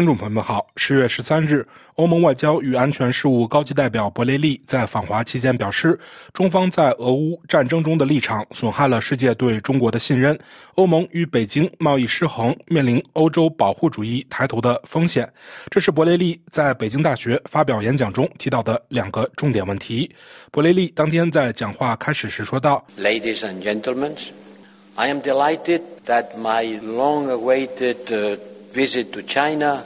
听众朋友们好，十月十三日，欧盟外交与安全事务高级代表博雷利在访华期间表示，中方在俄乌战争中的立场损害了世界对中国的信任，欧盟与北京贸易失衡，面临欧洲保护主义抬头的风险。这是博雷利在北京大学发表演讲中提到的两个重点问题。博雷利当天在讲话开始时说道：“Ladies and gentlemen, I am delighted that my long-awaited visit to China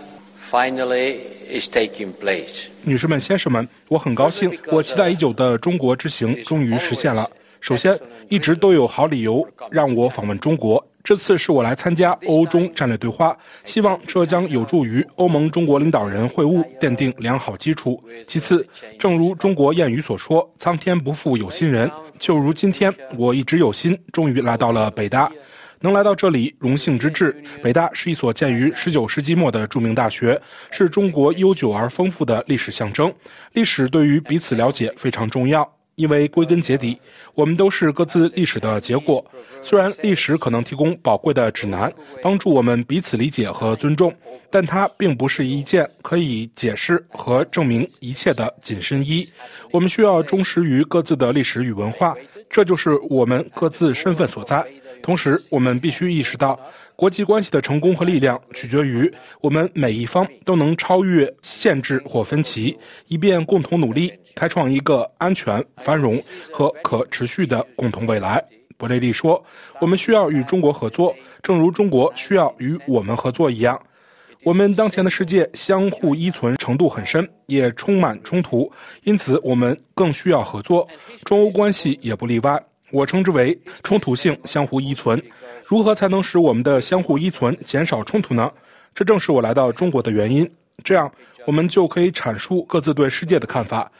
finally is taking place。女士们、先生们，我很高兴，我期待已久的中国之行终于实现了。首先，一直都有好理由让我访问中国，这次是我来参加欧中战略对话，希望这将有助于欧盟中国领导人会晤奠定良好基础。其次，正如中国谚语所说：“苍天不负有心人。”就如今天，我一直有心，终于来到了北大。能来到这里，荣幸之至。北大是一所建于十九世纪末的著名大学，是中国悠久而丰富的历史象征。历史对于彼此了解非常重要，因为归根结底，我们都是各自历史的结果。虽然历史可能提供宝贵的指南，帮助我们彼此理解和尊重，但它并不是一件可以解释和证明一切的紧身衣。我们需要忠实于各自的历史与文化，这就是我们各自身份所在。同时，我们必须意识到，国际关系的成功和力量取决于我们每一方都能超越限制或分歧，以便共同努力开创一个安全、繁荣和可持续的共同未来。博雷利说：“我们需要与中国合作，正如中国需要与我们合作一样。我们当前的世界相互依存程度很深，也充满冲突，因此我们更需要合作。中欧关系也不例外。”我称之为冲突性相互依存。如何才能使我们的相互依存减少冲突呢？这正是我来到中国的原因。这样，我们就可以阐述各自对世界的看法，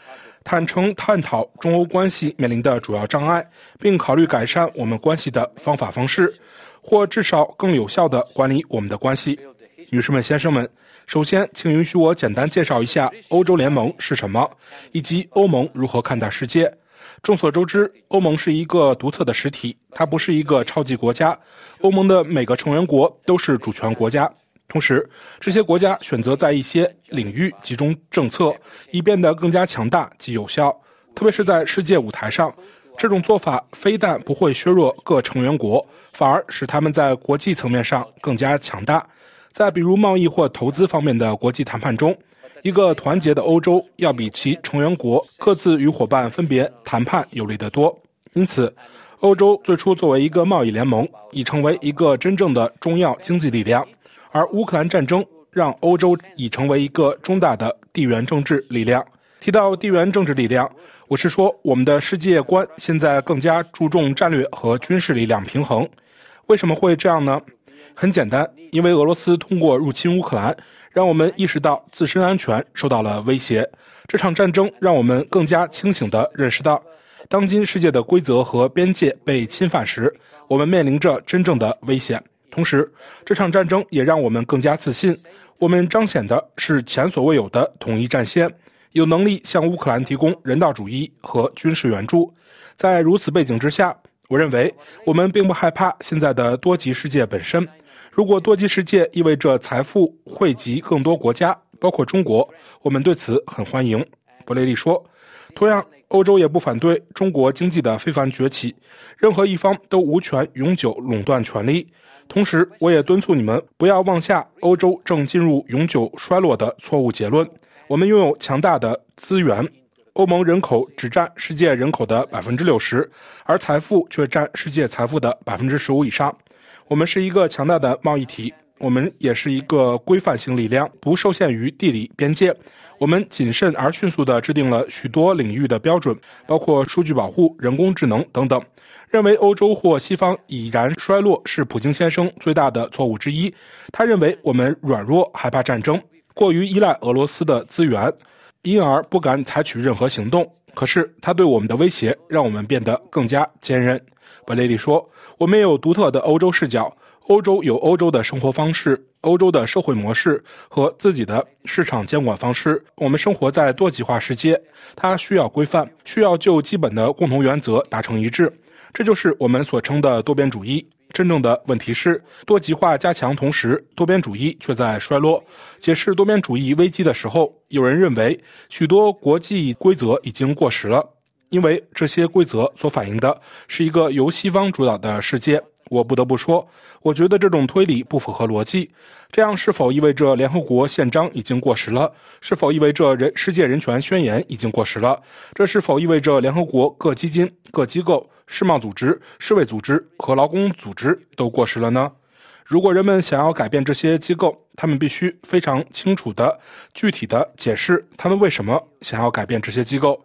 坦诚探讨中欧关系面临的主要障碍，并考虑改善我们关系的方法方式，或至少更有效地管理我们的关系。女士们、先生们，首先，请允许我简单介绍一下欧洲联盟是什么，以及欧盟如何看待世界。众所周知，欧盟是一个独特的实体，它不是一个超级国家。欧盟的每个成员国都是主权国家，同时，这些国家选择在一些领域集中政策，以变得更加强大及有效。特别是在世界舞台上，这种做法非但不会削弱各成员国，反而使他们在国际层面上更加强大。在比如贸易或投资方面的国际谈判中。一个团结的欧洲要比其成员国各自与伙伴分别谈判有利得多。因此，欧洲最初作为一个贸易联盟，已成为一个真正的重要经济力量。而乌克兰战争让欧洲已成为一个重大的地缘政治力量。提到地缘政治力量，我是说我们的世界观现在更加注重战略和军事力量平衡。为什么会这样呢？很简单，因为俄罗斯通过入侵乌克兰。让我们意识到自身安全受到了威胁。这场战争让我们更加清醒地认识到，当今世界的规则和边界被侵犯时，我们面临着真正的危险。同时，这场战争也让我们更加自信。我们彰显的是前所未有的统一战线，有能力向乌克兰提供人道主义和军事援助。在如此背景之下，我认为我们并不害怕现在的多极世界本身。如果多极世界意味着财富汇集更多国家，包括中国，我们对此很欢迎。博雷利说。同样，欧洲也不反对中国经济的非凡崛起，任何一方都无权永久垄断权力。同时，我也敦促你们不要妄下欧洲正进入永久衰落的错误结论。我们拥有强大的资源，欧盟人口只占世界人口的百分之六十，而财富却占世界财富的百分之十五以上。我们是一个强大的贸易体，我们也是一个规范性力量，不受限于地理边界。我们谨慎而迅速地制定了许多领域的标准，包括数据保护、人工智能等等。认为欧洲或西方已然衰落是普京先生最大的错误之一。他认为我们软弱、害怕战争，过于依赖俄罗斯的资源，因而不敢采取任何行动。可是他对我们的威胁让我们变得更加坚韧。布雷利说：“我们有独特的欧洲视角，欧洲有欧洲的生活方式、欧洲的社会模式和自己的市场监管方式。我们生活在多极化世界，它需要规范，需要就基本的共同原则达成一致。这就是我们所称的多边主义。真正的问题是，多极化加强同时，多边主义却在衰落。解释多边主义危机的时候，有人认为许多国际规则已经过时了，因为这些规则所反映的是一个由西方主导的世界。我不得不说，我觉得这种推理不符合逻辑。这样是否意味着联合国宪章已经过时了？是否意味着人世界人权宣言已经过时了？这是否意味着联合国各基金、各机构、世贸组织、世卫组织和劳工组织都过时了呢？如果人们想要改变这些机构，他们必须非常清楚的、具体的解释他们为什么想要改变这些机构。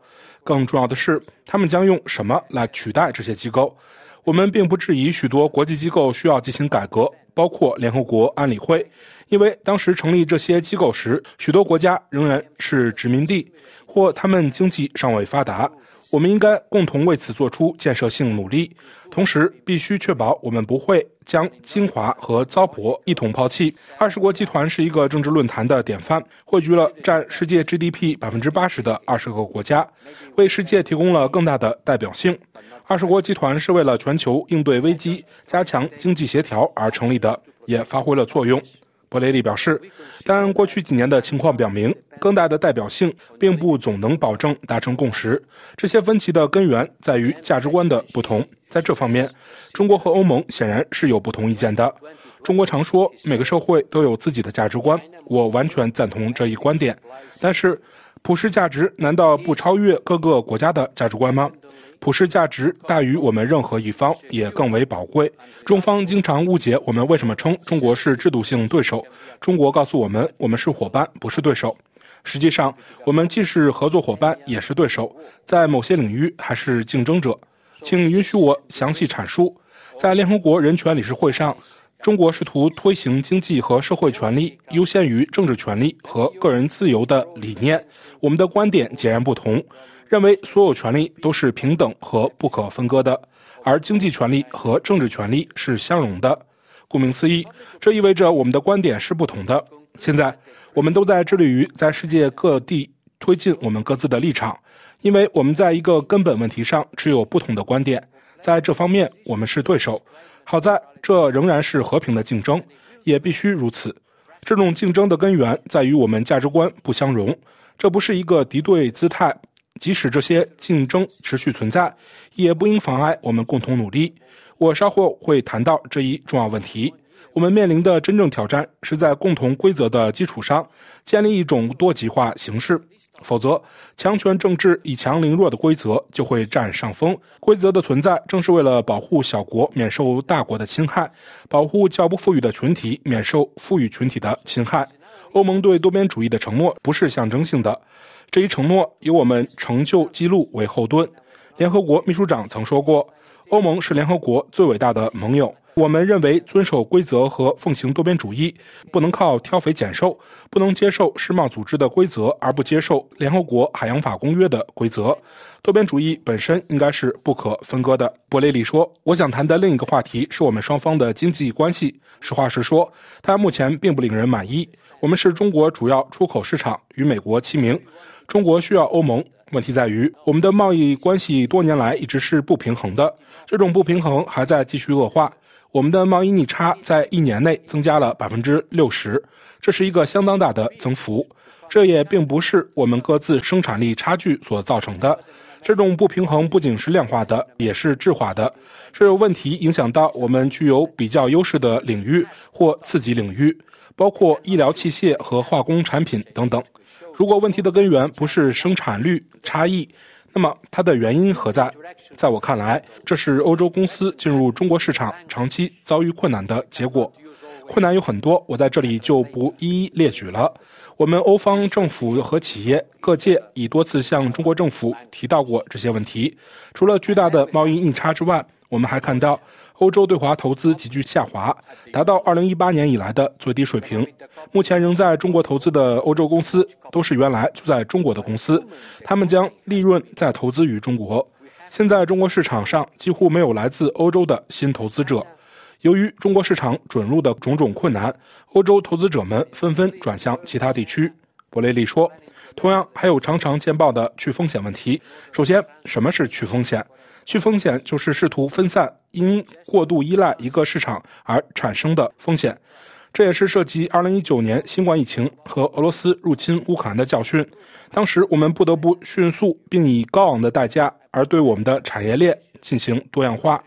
更重要的是，他们将用什么来取代这些机构？我们并不质疑许多国际机构需要进行改革，包括联合国安理会，因为当时成立这些机构时，许多国家仍然是殖民地，或他们经济尚未发达。我们应该共同为此做出建设性努力，同时必须确保我们不会将精华和糟粕一同抛弃。二十国集团是一个政治论坛的典范，汇聚了占世界 GDP 百分之八十的二十个国家，为世界提供了更大的代表性。二十国集团是为了全球应对危机、加强经济协调而成立的，也发挥了作用。博雷利表示，但过去几年的情况表明，更大的代表性并不总能保证达成共识。这些分歧的根源在于价值观的不同。在这方面，中国和欧盟显然是有不同意见的。中国常说每个社会都有自己的价值观，我完全赞同这一观点。但是，普世价值难道不超越各个国家的价值观吗？普世价值大于我们任何一方，也更为宝贵。中方经常误解我们为什么称中国是制度性对手。中国告诉我们，我们是伙伴，不是对手。实际上，我们既是合作伙伴，也是对手，在某些领域还是竞争者。请允许我详细阐述。在联合国人权理事会上，中国试图推行经济和社会权利优先于政治权利和个人自由的理念。我们的观点截然不同。认为所有权利都是平等和不可分割的，而经济权利和政治权利是相容的。顾名思义，这意味着我们的观点是不同的。现在，我们都在致力于在世界各地推进我们各自的立场，因为我们在一个根本问题上持有不同的观点。在这方面，我们是对手。好在这仍然是和平的竞争，也必须如此。这种竞争的根源在于我们价值观不相容，这不是一个敌对姿态。即使这些竞争持续存在，也不应妨碍我们共同努力。我稍后会谈到这一重要问题。我们面临的真正挑战是在共同规则的基础上建立一种多极化形式，否则强权政治以强凌弱的规则就会占上风。规则的存在正是为了保护小国免受大国的侵害，保护较不富裕的群体免受富裕群体的侵害。欧盟对多边主义的承诺不是象征性的。这一承诺以我们成就记录为后盾。联合国秘书长曾说过：“欧盟是联合国最伟大的盟友。”我们认为，遵守规则和奉行多边主义不能靠挑肥拣瘦，不能接受世贸组织的规则而不接受联合国海洋法公约的规则。多边主义本身应该是不可分割的。博雷利说：“我想谈的另一个话题是我们双方的经济关系。实话实说，它目前并不令人满意。我们是中国主要出口市场，与美国齐名。”中国需要欧盟，问题在于我们的贸易关系多年来一直是不平衡的，这种不平衡还在继续恶化。我们的贸易逆差在一年内增加了百分之六十，这是一个相当大的增幅。这也并不是我们各自生产力差距所造成的，这种不平衡不仅是量化的，也是质化的。这问题影响到我们具有比较优势的领域或次级领域，包括医疗器械和化工产品等等。如果问题的根源不是生产率差异，那么它的原因何在？在我看来，这是欧洲公司进入中国市场长期遭遇困难的结果。困难有很多，我在这里就不一一列举了。我们欧方政府和企业各界已多次向中国政府提到过这些问题。除了巨大的贸易逆差之外，我们还看到。欧洲对华投资急剧下滑，达到2018年以来的最低水平。目前仍在中国投资的欧洲公司，都是原来就在中国的公司，他们将利润再投资于中国。现在中国市场上几乎没有来自欧洲的新投资者。由于中国市场准入的种种困难，欧洲投资者们纷纷转向其他地区。博雷利说：“同样还有常常见报的去风险问题。首先，什么是去风险？”去风险就是试图分散因过度依赖一个市场而产生的风险。这也是涉及2019年新冠疫情和俄罗斯入侵乌克兰的教训。当时我们不得不迅速并以高昂的代价而对我们的产业链进行多样化。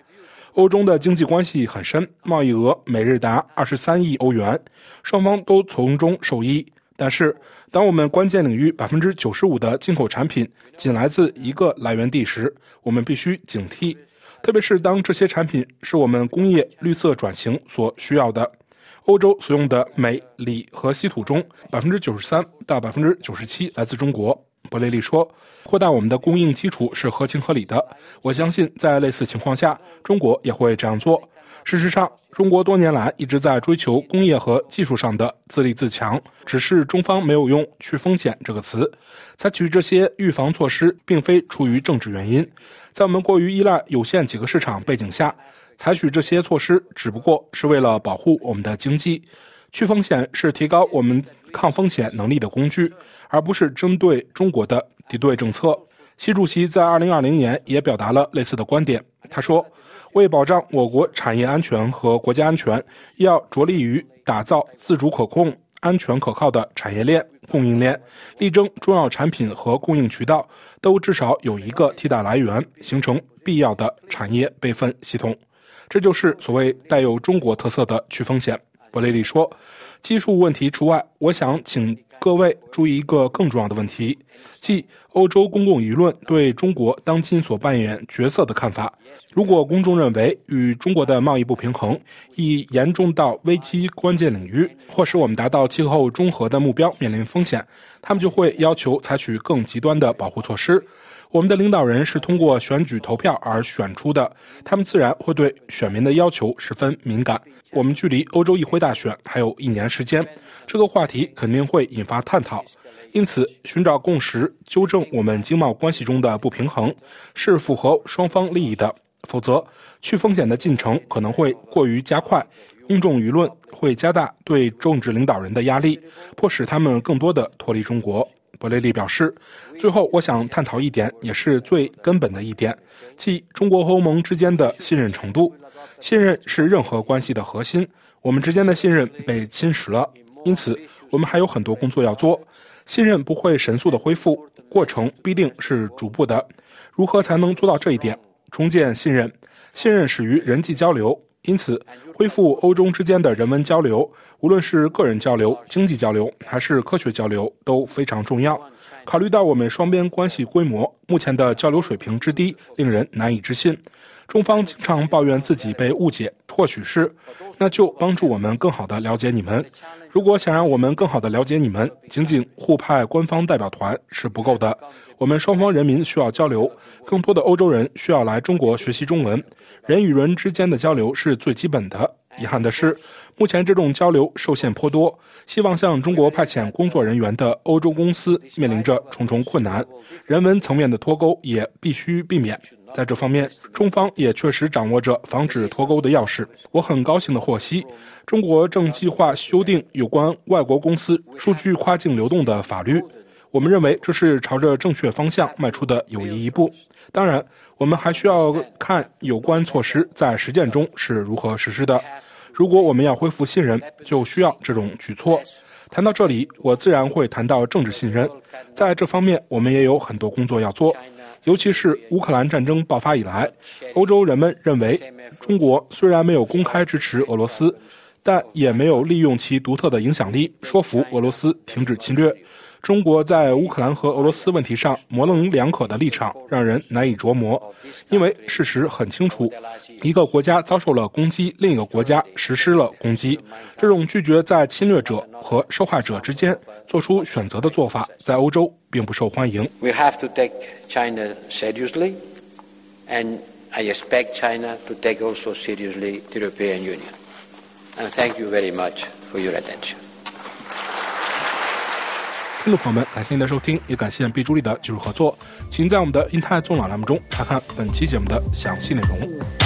欧中的经济关系很深，贸易额每日达23亿欧元，双方都从中受益。但是，当我们关键领域95%的进口产品仅来自一个来源地时，我们必须警惕，特别是当这些产品是我们工业绿色转型所需要的。欧洲所用的镁、锂和稀土中，百分之九十三到百分之九十七来自中国。伯雷利说：“扩大我们的供应基础是合情合理的。我相信，在类似情况下，中国也会这样做。事实上，中国多年来一直在追求工业和技术上的自立自强，只是中方没有用‘去风险’这个词。采取这些预防措施，并非出于政治原因。在我们过于依赖有限几个市场背景下。”采取这些措施只不过是为了保护我们的经济，去风险是提高我们抗风险能力的工具，而不是针对中国的敌对政策。习主席在2020年也表达了类似的观点。他说：“为保障我国产业安全和国家安全，要着力于打造自主可控、安全可靠的产业链、供应链，力争重要产品和供应渠道都至少有一个替代来源，形成必要的产业备份系统。”这就是所谓带有中国特色的去风险。博雷利说：“技术问题除外，我想请各位注意一个更重要的问题，即欧洲公共舆论对中国当今所扮演角色的看法。如果公众认为与中国的贸易不平衡已严重到危机关键领域，或使我们达到气候中和的目标面临风险，他们就会要求采取更极端的保护措施。”我们的领导人是通过选举投票而选出的，他们自然会对选民的要求十分敏感。我们距离欧洲议会大选还有一年时间，这个话题肯定会引发探讨。因此，寻找共识、纠正我们经贸关系中的不平衡，是符合双方利益的。否则，去风险的进程可能会过于加快，公众舆论会加大对政治领导人的压力，迫使他们更多的脱离中国。博雷利表示，最后我想探讨一点，也是最根本的一点，即中国和欧盟之间的信任程度。信任是任何关系的核心，我们之间的信任被侵蚀了，因此我们还有很多工作要做。信任不会神速的恢复，过程必定是逐步的。如何才能做到这一点？重建信任，信任始于人际交流，因此恢复欧中之间的人文交流。无论是个人交流、经济交流，还是科学交流，都非常重要。考虑到我们双边关系规模，目前的交流水平之低，令人难以置信。中方经常抱怨自己被误解，或许是，那就帮助我们更好地了解你们。如果想让我们更好地了解你们，仅仅互派官方代表团是不够的。我们双方人民需要交流，更多的欧洲人需要来中国学习中文。人与人之间的交流是最基本的。遗憾的是，目前这种交流受限颇多。希望向中国派遣工作人员的欧洲公司面临着重重困难，人文层面的脱钩也必须避免。在这方面，中方也确实掌握着防止脱钩的钥匙。我很高兴地获悉，中国正计划修订有关外国公司数据跨境流动的法律。我们认为这是朝着正确方向迈出的有益一步。当然，我们还需要看有关措施在实践中是如何实施的。如果我们要恢复信任，就需要这种举措。谈到这里，我自然会谈到政治信任。在这方面，我们也有很多工作要做。尤其是乌克兰战争爆发以来，欧洲人们认为，中国虽然没有公开支持俄罗斯，但也没有利用其独特的影响力说服俄罗斯停止侵略。中国在乌克兰和俄罗斯问题上模棱两可的立场让人难以琢磨，因为事实很清楚，一个国家遭受了攻击，另一个国家实施了攻击，这种拒绝在侵略者和受害者之间做出选择的做法，在欧洲并不受欢迎。We have to take China seriously, and I expect China to take also seriously the European Union. And thank you very much for your attention. 听众朋友们，感谢您的收听，也感谢 B 助力的技术合作。请在我们的英泰纵览栏目中查看本期节目的详细内容。